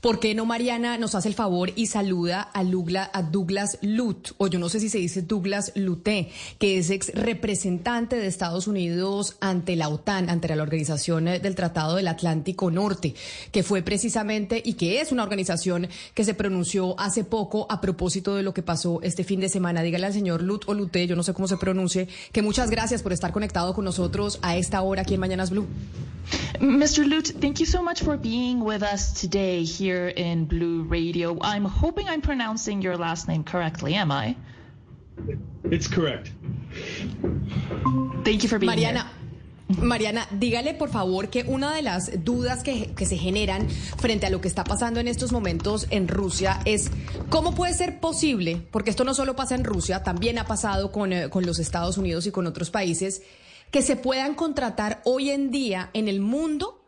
¿Por qué no Mariana nos hace el favor y saluda a, Lugla, a Douglas Lut, o yo no sé si se dice Douglas Luté, que es ex representante de Estados Unidos ante la OTAN, ante la Organización del Tratado del Atlántico Norte, que fue precisamente y que es una organización que se pronunció hace poco a propósito de lo que pasó este fin de semana. Dígale al señor Lut o Luté, yo no sé cómo se pronuncie, que muchas gracias por estar conectado con nosotros a esta hora aquí en Mañanas Blue. Mr. Lute, thank you so much for being with us today here in Blue Radio. I'm hoping I'm pronouncing your last name correctly, am I? It's correct. Thank you for being Mariana. here. Mariana, dígale por favor que una de las dudas que, que, se generan frente a lo que está pasando en estos momentos en Rusia es cómo puede ser posible, porque esto no solo pasa en Rusia, también ha pasado con, eh, con los Estados Unidos y con otros países, que se puedan contratar hoy en día en el mundo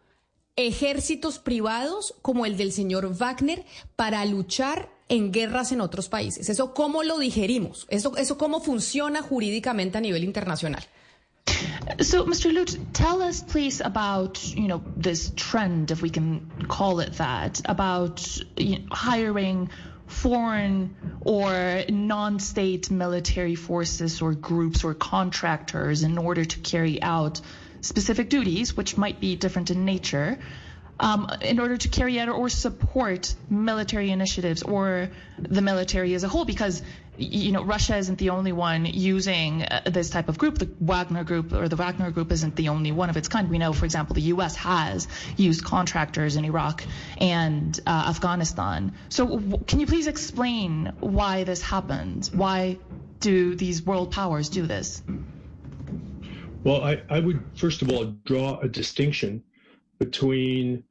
ejércitos privados como el del señor Wagner para luchar en guerras en otros países. ¿Eso cómo lo digerimos? ¿Eso, eso cómo funciona jurídicamente a nivel internacional? So, Mr. Lute, tell us, please, about you know this trend, if we can call it that, about hiring foreign or non-state military forces or groups or contractors in order to carry out specific duties, which might be different in nature, um, in order to carry out or support military initiatives or the military as a whole, because you know Russia isn't the only one using uh, this type of group. The Wagner Group or the Wagner Group isn't the only one of its kind. We know, for example, the U.S. has used contractors in Iraq and uh, Afghanistan. So, w- can you please explain why this happens? Why do these world powers do this? Well, I, I would first of all draw a distinction between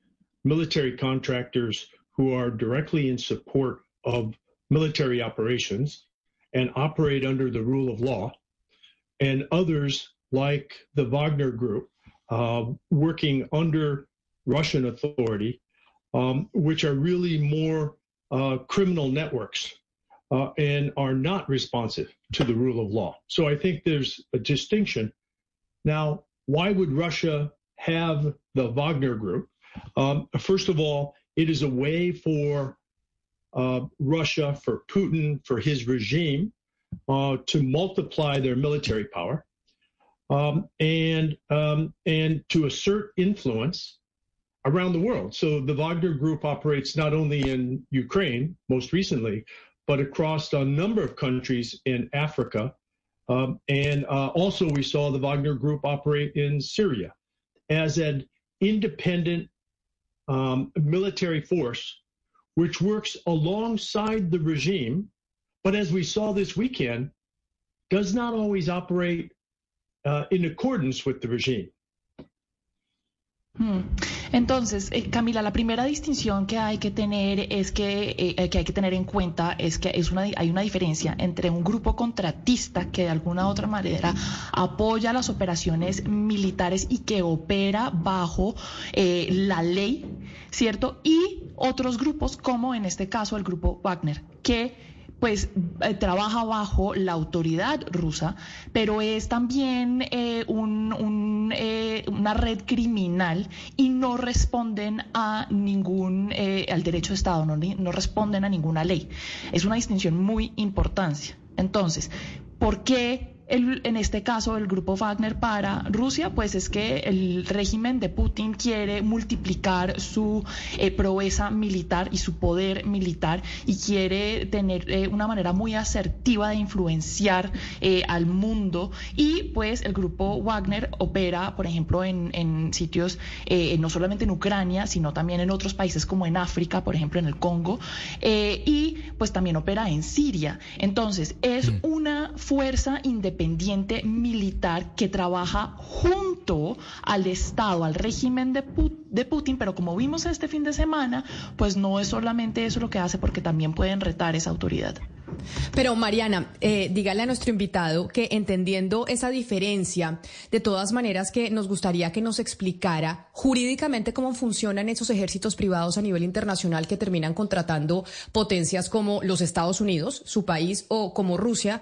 military contractors who are directly in support of military operations and operate under the rule of law, and others like the Wagner Group, uh, working under Russian authority, um, which are really more uh, criminal networks uh, and are not responsive to the rule of law. So I think there's a distinction. Now, why would Russia have the Wagner Group? Um, first of all, it is a way for uh, Russia, for Putin, for his regime uh, to multiply their military power um, and um, and to assert influence around the world. So the Wagner Group operates not only in Ukraine, most recently, but across a number of countries in Africa. Um, and uh, also, we saw the Wagner Group operate in Syria as an independent um, military force which works alongside the regime, but as we saw this weekend, does not always operate uh, in accordance with the regime. Hmm. Entonces, eh, Camila, la primera distinción que hay que tener es que, eh, que hay que tener en cuenta es que es una, hay una diferencia entre un grupo contratista que de alguna u otra manera apoya las operaciones militares y que opera bajo eh, la ley, ¿cierto? Y otros grupos, como en este caso el grupo Wagner, que pues eh, trabaja bajo la autoridad rusa, pero es también eh, un, eh, una red criminal y no responden a ningún, al derecho de Estado, no, no responden a ninguna ley. Es una distinción muy importante. Entonces, ¿por qué el, en este caso el grupo Wagner para Rusia, pues es que el régimen de Putin quiere multiplicar su eh, proeza militar y su poder militar y quiere tener eh, una manera muy asertiva de influenciar eh, al mundo y pues el grupo Wagner opera, por ejemplo, en, en sitios no solamente en Ucrania, sino también en otros países como en África, por ejemplo en el Congo, y pues también opera en Siria. Entonces, es una fuerza independiente independiente militar que trabaja junto al Estado, al régimen de, de Putin, pero como vimos este fin de semana, pues no es solamente eso lo que hace, porque también pueden retar esa autoridad. Pero Mariana, eh, dígale a nuestro invitado que entendiendo esa diferencia, de todas maneras que nos gustaría que nos explicara jurídicamente cómo funcionan esos ejércitos privados a nivel internacional que terminan contratando potencias como los Estados Unidos, su país, o como Rusia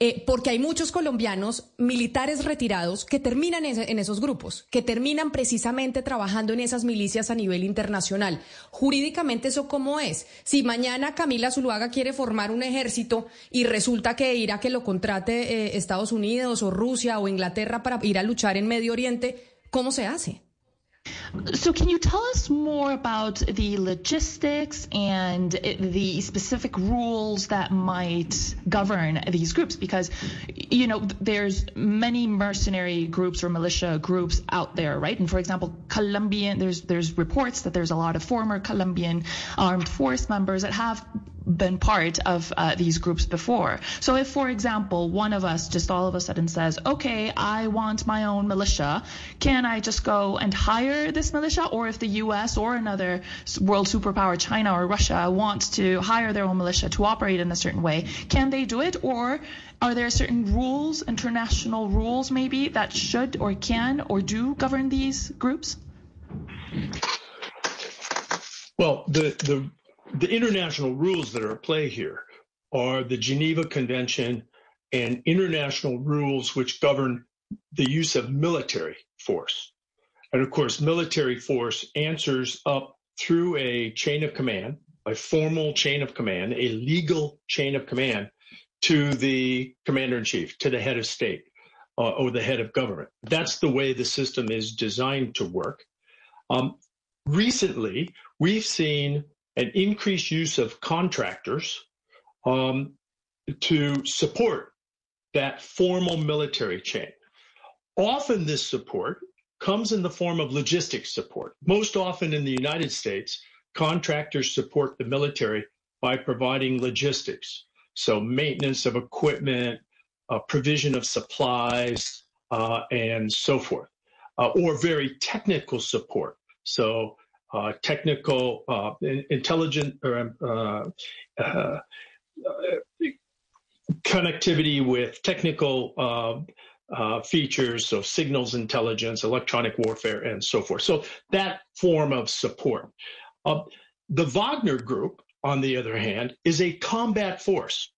eh, porque hay muchos colombianos militares retirados que terminan en, esos grupos, que terminan precisamente trabajando en esas milicias a nivel internacional. Jurídicamente, ¿eso cómo es? Si mañana Camila Zuluaga quiere formar un ejército y resulta que irá que lo contrate eh, Estados Unidos o Rusia o Inglaterra para ir a luchar en Medio Oriente, ¿cómo se hace? So, can you tell us more about the logistics and the specific rules that might govern these groups? Because, you know, there's many mercenary groups or militia groups out there, right? And for example, Colombian, there's there's reports that there's a lot of former Colombian armed force members that have been part of uh, these groups before. So if, for example, one of us just all of a sudden says, okay, I want my own militia, can I just go and hire this militia? Or if the US or another world superpower, China or Russia, wants to hire their own militia to operate in a certain way, can they do it? Or are there certain rules, international rules maybe, that should or can or do govern these groups? Well, the, the the international rules that are at play here are the Geneva Convention and international rules which govern the use of military force. And of course, military force answers up through a chain of command, a formal chain of command, a legal chain of command to the commander in chief, to the head of state uh, or the head of government. That's the way the system is designed to work. Um, recently, we've seen an increased use of contractors um, to support that formal military chain. Often this support comes in the form of logistics support. Most often in the United States, contractors support the military by providing logistics. So maintenance of equipment, uh, provision of supplies, uh, and so forth, uh, or very technical support. So uh, technical, uh, intelligent, or um, uh, uh, connectivity with technical uh, features, so signals intelligence, electronic warfare, and so forth. So that form of support. the Wagner Group, on the other hand, is a combat force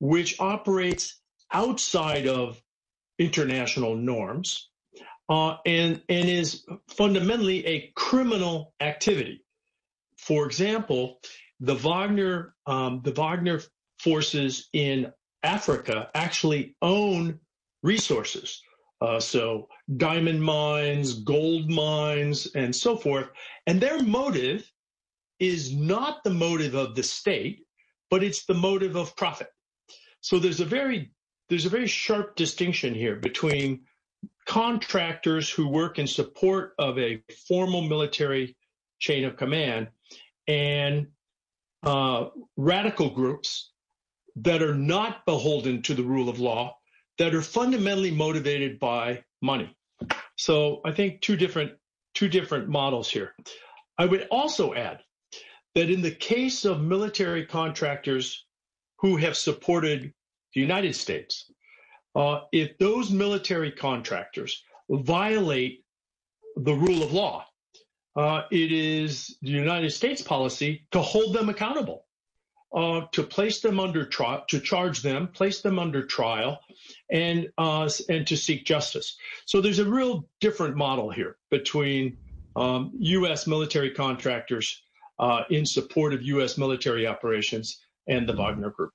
which operates outside of international norms uh, and and is fundamentally a criminal activity. For example, the Wagner um, the Wagner forces in Africa actually own resources. Uh, so diamond mines, gold mines, and so forth. And their motive is not the motive of the state, but it's the motive of profit. So there's a very there's a very sharp distinction here between contractors who work in support of a formal military chain of command and uh, radical groups that are not beholden to the rule of law, that are fundamentally motivated by money. So I think two different two different models here. I would also add that in the case of military contractors who have supported the United States, uh, if those military contractors violate the rule of law, uh, it is the United States policy to hold them accountable, uh, to place them under trial, to charge them, place them under trial, and uh, and to seek justice. So there's a real different model here between um, U.S. military contractors uh, in support of U.S. military operations and the Wagner Group.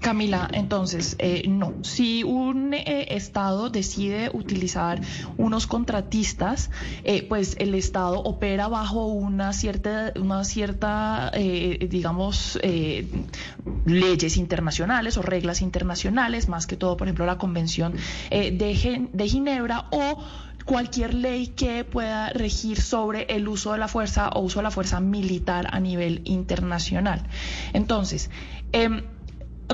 Camila, entonces, eh, no, si un eh, Estado decide utilizar unos contratistas, eh, pues el Estado opera bajo una cierta, una cierta digamos, leyes internacionales o reglas internacionales, más que todo, por ejemplo, la Convención de, de Ginebra o cualquier ley que pueda regir sobre el uso de la fuerza o uso de la fuerza militar a nivel internacional. Entonces, em,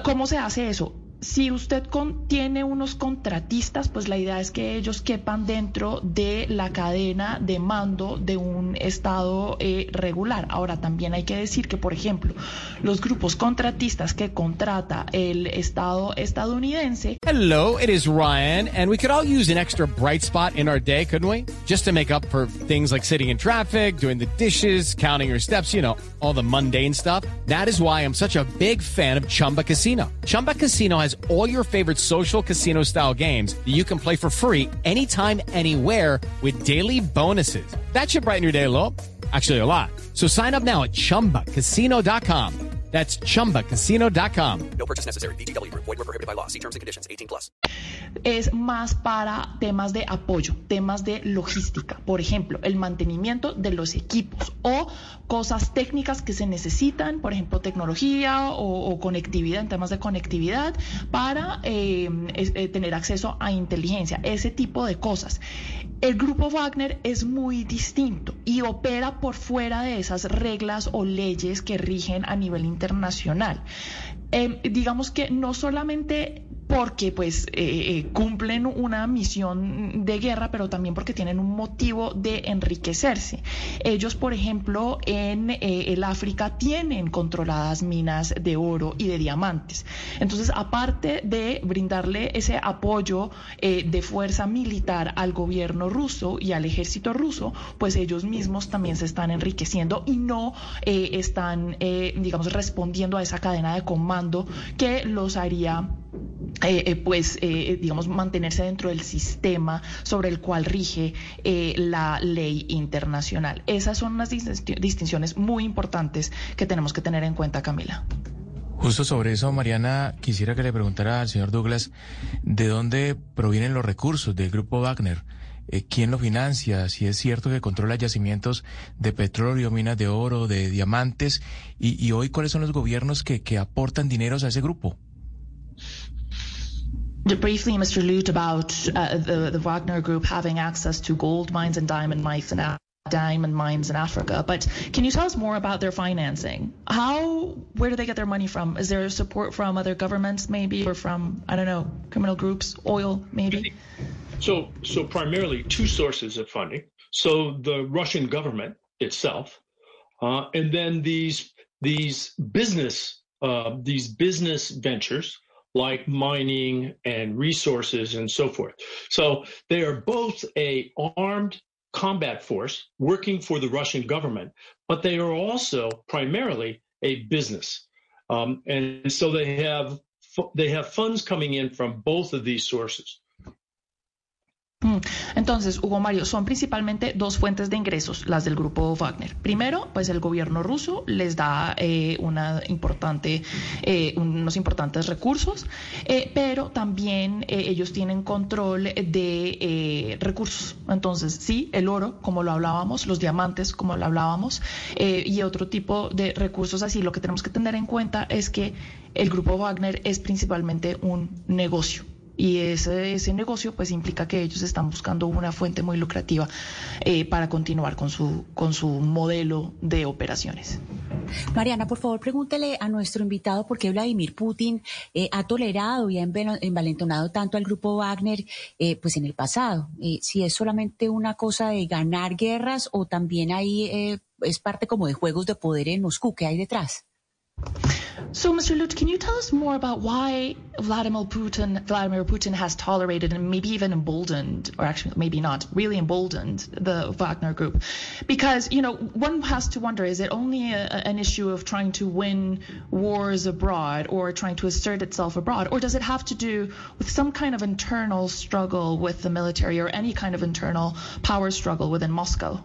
¿Cómo se hace eso? Si usted con, tiene unos contratistas, pues la idea es que ellos quepan dentro de la cadena de mando de un Estado eh, regular. Ahora, también hay que decir que, por ejemplo, los grupos contratistas que contrata el Estado estadounidense. Hello, it is Ryan, and we could all use an extra bright spot in our day, couldn't we? Just to make up for things like sitting in traffic, doing the dishes, counting your steps, you know, all the mundane stuff. That is why I'm such a big fan of Chumba Casino. Chumba Casino has all your favorite social casino style games that you can play for free anytime, anywhere with daily bonuses. That should brighten your day a little. Actually, a lot. So sign up now at chumbacasino.com. That's chumbacasino.com. No purchase necessary. BGW. Void were prohibited by law. See terms and conditions 18 plus. Es más para temas de apoyo, temas de logística. Por ejemplo, el mantenimiento de los equipos o cosas técnicas que se necesitan, por ejemplo, tecnología o, o conectividad, en temas de conectividad, para eh, es, eh, tener acceso a inteligencia, ese tipo de cosas. El grupo Wagner es muy distinto y opera por fuera de esas reglas o leyes que rigen a nivel internacional. Eh, digamos que no solamente porque pues eh, eh, cumplen una misión de guerra, pero también porque tienen un motivo de enriquecerse. Ellos, por ejemplo, en eh, el África tienen controladas minas de oro y de diamantes. Entonces, aparte de brindarle ese apoyo eh, de fuerza militar al gobierno ruso y al ejército ruso, pues ellos mismos también se están enriqueciendo y no están, digamos, respondiendo a esa cadena de comando que los haría eh, eh, pues, eh, digamos, mantenerse dentro del sistema sobre el cual rige eh, la ley internacional. Esas son unas distin- distinciones muy importantes que tenemos que tener en cuenta, Camila. Justo sobre eso, Mariana, quisiera que le preguntara al señor Douglas de dónde provienen los recursos del grupo Wagner. Eh, ¿Quién lo financia? Si es cierto que controla yacimientos de petróleo, minas de oro, de diamantes. Y, y hoy, ¿cuáles son los gobiernos que, que aportan dineros a ese grupo? Briefly, Mr. Lute, about uh, the, the Wagner Group having access to gold mines and diamond mines in, diamond mines in Africa. But can you tell us more about their financing? How, where do they get their money from? Is there support from other governments, maybe, or from I don't know, criminal groups, oil, maybe? So, so primarily two sources of funding. So the Russian government itself, uh, and then these these business uh, these business ventures like mining and resources and so forth. So they are both a armed combat force working for the Russian government, but they are also primarily a business, um, and so they have they have funds coming in from both of these sources. Mm. Entonces, Hugo Mario, son principalmente dos fuentes de ingresos las del grupo Wagner. Primero, pues el gobierno ruso les da eh, una importante, eh, unos importantes recursos, eh, pero también eh, ellos tienen control de eh, recursos. Entonces, sí, el oro, como lo hablábamos, los diamantes, como lo hablábamos, y otro tipo de recursos así. Lo que tenemos que tener en cuenta es que el grupo Wagner es principalmente un negocio. Y ese, ese negocio pues implica que ellos están buscando una fuente muy lucrativa eh, para continuar con su, con su modelo de operaciones. Mariana, por favor, pregúntele a nuestro invitado por qué Vladimir Putin eh, ha tolerado y ha envalentonado tanto al grupo Wagner eh, pues en el pasado. Eh, si es solamente una cosa de ganar guerras o también ahí es parte como de juegos de poder en Moscú. ¿Qué hay detrás? So, Mr. Lutz, can you tell us more about why Vladimir Putin, Vladimir Putin has tolerated and maybe even emboldened, or actually maybe not, really emboldened the Wagner Group? Because you know, one has to wonder: is it only a, an issue of trying to win wars abroad, or trying to assert itself abroad, or does it have to do with some kind of internal struggle with the military, or any kind of internal power struggle within Moscow?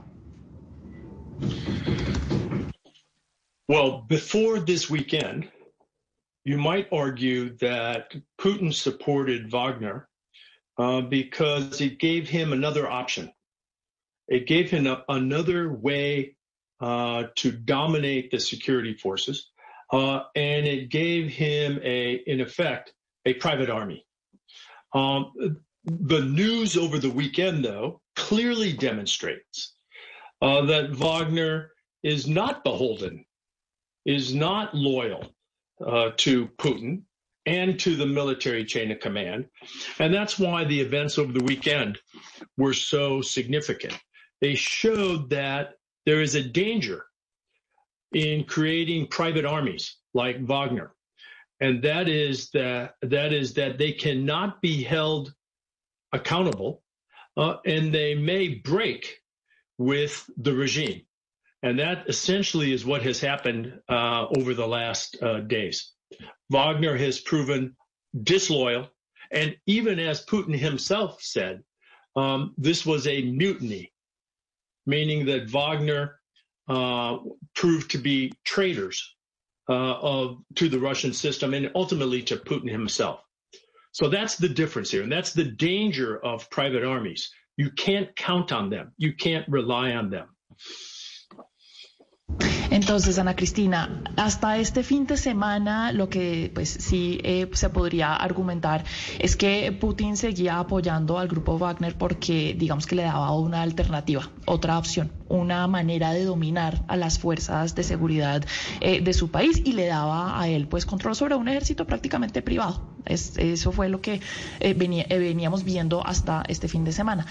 Well, before this weekend, you might argue that Putin supported Wagner uh, because it gave him another option. It gave him a, another way uh, to dominate the security forces, uh, and it gave him a, in effect, a private army. Um, the news over the weekend, though, clearly demonstrates uh, that Wagner is not beholden is not loyal uh, to Putin and to the military chain of command. And that's why the events over the weekend were so significant. They showed that there is a danger in creating private armies like Wagner. And that is that that is that they cannot be held accountable uh, and they may break with the regime. And that essentially is what has happened uh, over the last uh, days. Wagner has proven disloyal. And even as Putin himself said, um, this was a mutiny, meaning that Wagner uh, proved to be traitors uh, of to the Russian system and ultimately to Putin himself. So that's the difference here, and that's the danger of private armies. You can't count on them. You can't rely on them. Entonces, Ana Cristina, hasta este fin de semana lo que pues sí eh, se podría argumentar es que Putin seguía apoyando al grupo Wagner porque digamos que le daba una alternativa, otra opción, una manera de dominar a las fuerzas de seguridad eh, de su país y le daba a él pues control sobre un ejército prácticamente privado. eso fue lo que eh, veníamos viendo hasta este fin de semana.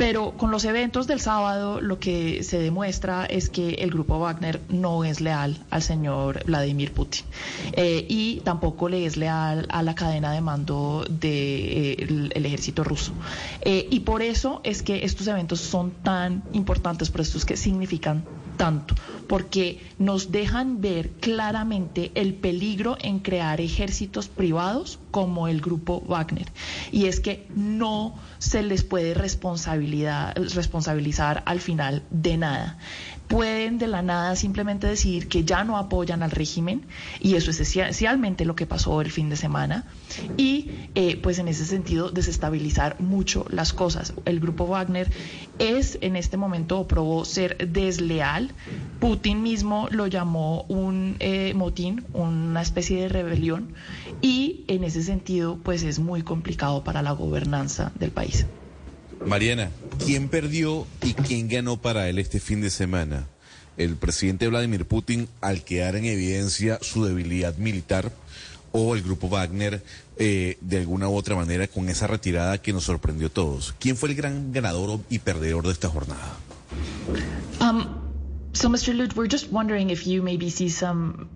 Pero con los eventos del sábado lo que se demuestra es que el grupo Wagner no es leal al señor Vladimir Putin eh, y tampoco le es leal a la cadena de mando del eh, ejército ruso. Eh, y por eso es que estos eventos son tan importantes, por estos que significan tanto, porque nos dejan ver claramente el peligro en crear ejércitos privados como el grupo Wagner. Y es que no se les puede responsabilidad, responsabilizar al final de nada pueden de la nada simplemente decir que ya no apoyan al régimen y eso es esencialmente lo que pasó el fin de semana y eh, pues en ese sentido desestabilizar mucho las cosas. El grupo Wagner es en este momento probó ser desleal. Putin mismo lo llamó un eh, motín, una especie de rebelión y en ese sentido pues es muy complicado para la gobernanza del país. Mariana, ¿quién perdió y quién ganó para él este fin de semana? El presidente Vladimir Putin al quedar en evidencia su debilidad militar o el grupo Wagner eh, de alguna u otra manera con esa retirada que nos sorprendió a todos. ¿Quién fue el gran ganador y perdedor de esta jornada? Um, So, Mr. Lute, we're just wondering if you maybe see some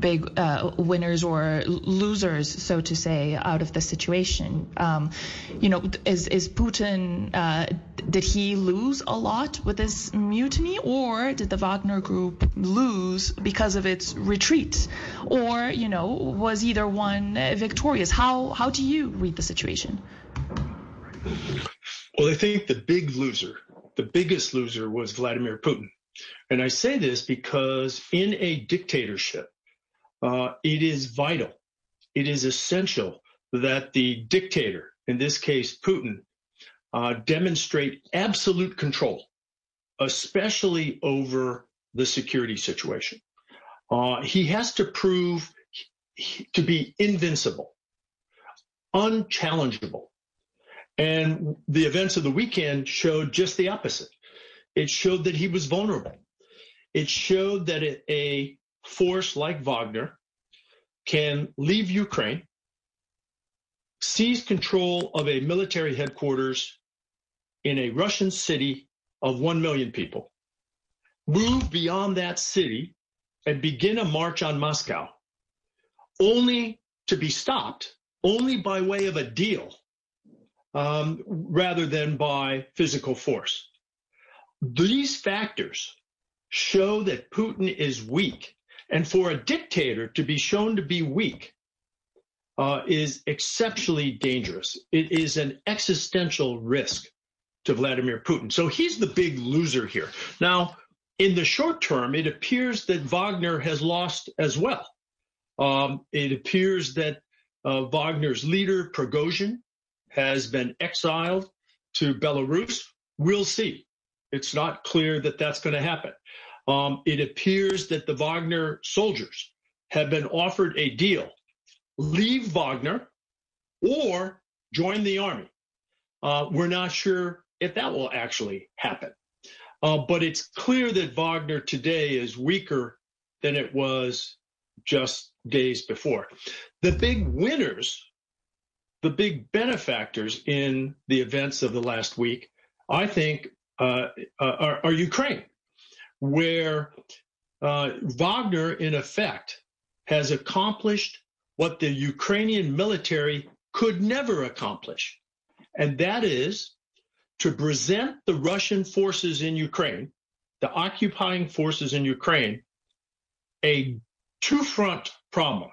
big uh, winners or losers, so to say, out of the situation. Um, you know, is, is Putin, uh, did he lose a lot with this mutiny, or did the Wagner group lose because of its retreat? Or, you know, was either one victorious? How, how do you read the situation? Well, I think the big loser, the biggest loser was Vladimir Putin. And I say this because in a dictatorship, uh, it is vital, it is essential that the dictator, in this case Putin, uh, demonstrate absolute control, especially over the security situation. Uh, he has to prove to be invincible, unchallengeable. And the events of the weekend showed just the opposite. It showed that he was vulnerable. It showed that a force like Wagner can leave Ukraine, seize control of a military headquarters in a Russian city of 1 million people, move beyond that city and begin a march on Moscow, only to be stopped only by way of a deal um, rather than by physical force. These factors show that Putin is weak. And for a dictator to be shown to be weak uh, is exceptionally dangerous. It is an existential risk to Vladimir Putin. So he's the big loser here. Now, in the short term, it appears that Wagner has lost as well. Um, it appears that uh, Wagner's leader, Prigozhin, has been exiled to Belarus. We'll see. It's not clear that that's going to happen. Um, it appears that the Wagner soldiers have been offered a deal leave Wagner or join the army. Uh, we're not sure if that will actually happen. Uh, but it's clear that Wagner today is weaker than it was just days before. The big winners, the big benefactors in the events of the last week, I think, uh, uh are, are, Ukraine, where uh, Wagner, in effect, has accomplished what the Ukrainian military could never accomplish. And that is to present the Russian forces in Ukraine, the occupying forces in Ukraine, a two front problem.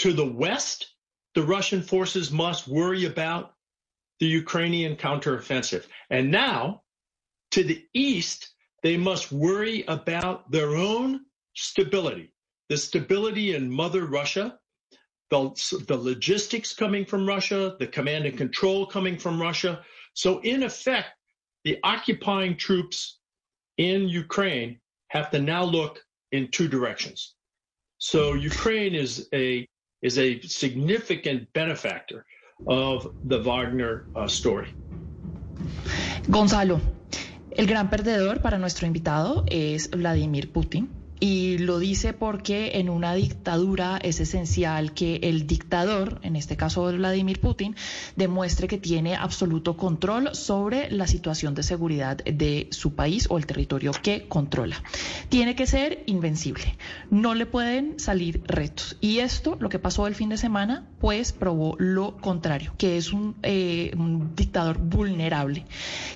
To the west, the Russian forces must worry about the Ukrainian counteroffensive. And now, to the east, they must worry about their own stability, the stability in Mother Russia, the, the logistics coming from Russia, the command and control coming from Russia. So, in effect, the occupying troops in Ukraine have to now look in two directions. So, Ukraine is a is a significant benefactor of the Wagner uh, story. Gonzalo, el gran perdedor para nuestro invitado es Vladimir Putin. Y lo dice porque en una dictadura es esencial que el dictador, en este caso Vladimir Putin, demuestre que tiene absoluto control sobre la situación de seguridad de su país o el territorio que controla. Tiene que ser invencible, no le pueden salir retos. Y esto, lo que pasó el fin de semana, pues probó lo contrario, que es un, eh, un dictador vulnerable,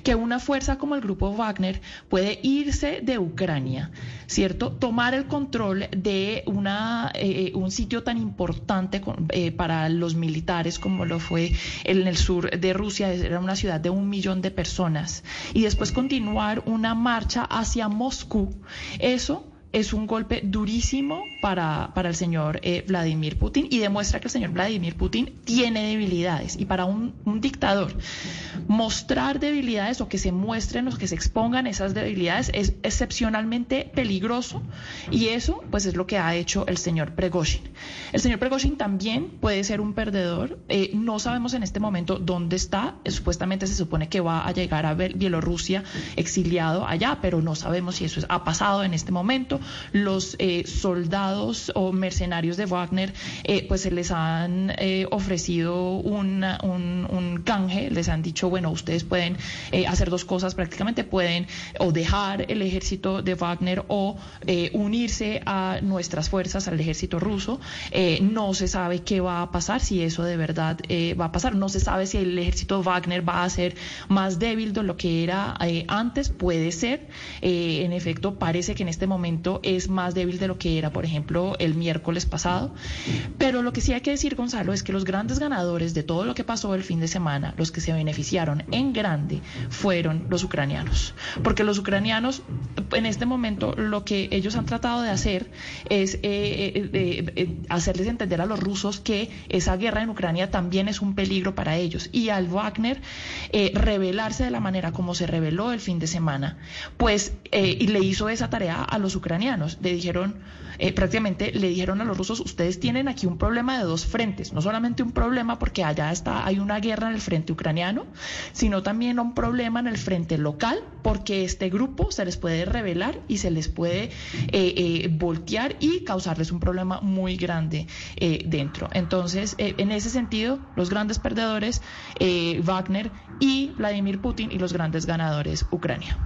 que una fuerza como el grupo Wagner puede irse de Ucrania, ¿cierto? Tomar el control de una, eh, un sitio tan importante eh, para los militares como lo fue en el sur de Rusia, era una ciudad de un millón de personas, y después continuar una marcha hacia Moscú. Eso es un golpe durísimo para, para el señor eh, Vladimir Putin y demuestra que el señor Vladimir Putin tiene debilidades. Y para un, dictador, mostrar debilidades o que se muestren o que se expongan esas debilidades es excepcionalmente peligroso y eso pues es lo que ha hecho el señor Pregoshin. El señor Pregoshin también puede ser un perdedor. Eh, no sabemos en este momento dónde está. Supuestamente se supone que va a llegar a Bielorrusia exiliado allá, pero no sabemos si eso ha pasado en este momento los eh, soldados o mercenarios de Wagner, eh, pues se les han eh, ofrecido un, un, canje, les han dicho, bueno, ustedes pueden hacer dos cosas prácticamente, pueden o dejar el ejército de Wagner o unirse a nuestras fuerzas, al ejército ruso. no se sabe qué va a pasar, si eso de verdad va a pasar. No se sabe si el ejército Wagner va a ser más débil de lo que era antes, puede ser. en efecto, parece que en este es más débil de lo que era, por ejemplo, el miércoles pasado. Pero lo que sí hay que decir, Gonzalo, es que los grandes ganadores de todo lo que pasó el fin de semana, los que se beneficiaron en grande, fueron los ucranianos. Porque los ucranianos, en este momento, lo que ellos han tratado de hacer es eh, eh, eh, hacerles entender a los rusos que esa guerra en Ucrania también es un peligro para ellos. Y al Wagner revelarse de la manera como se reveló el fin de semana, pues y le hizo esa tarea a los ucranianos le dijeron, eh, prácticamente le dijeron a los rusos, ustedes tienen aquí un problema de dos frentes, no solamente un problema porque allá está, hay una guerra en el frente ucraniano, sino también un problema en el frente local, porque este grupo se les puede revelar y se les puede eh, eh, voltear y causarles un problema muy grande dentro. Entonces, en ese sentido, los grandes perdedores, Wagner y Vladimir Putin, y los grandes ganadores, Ucrania.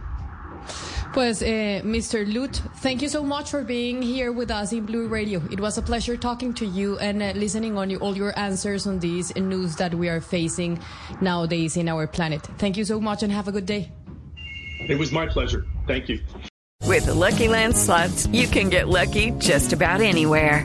Pues, uh, Mr. Lute, thank you so much for being here with us in Blu Radio. It was a pleasure talking to you and uh, listening on you, all your answers on these news that we are facing nowadays in our planet. Thank you so much and have a good day. It was my pleasure. Thank you. With the Lucky Land slots, you can get lucky just about anywhere.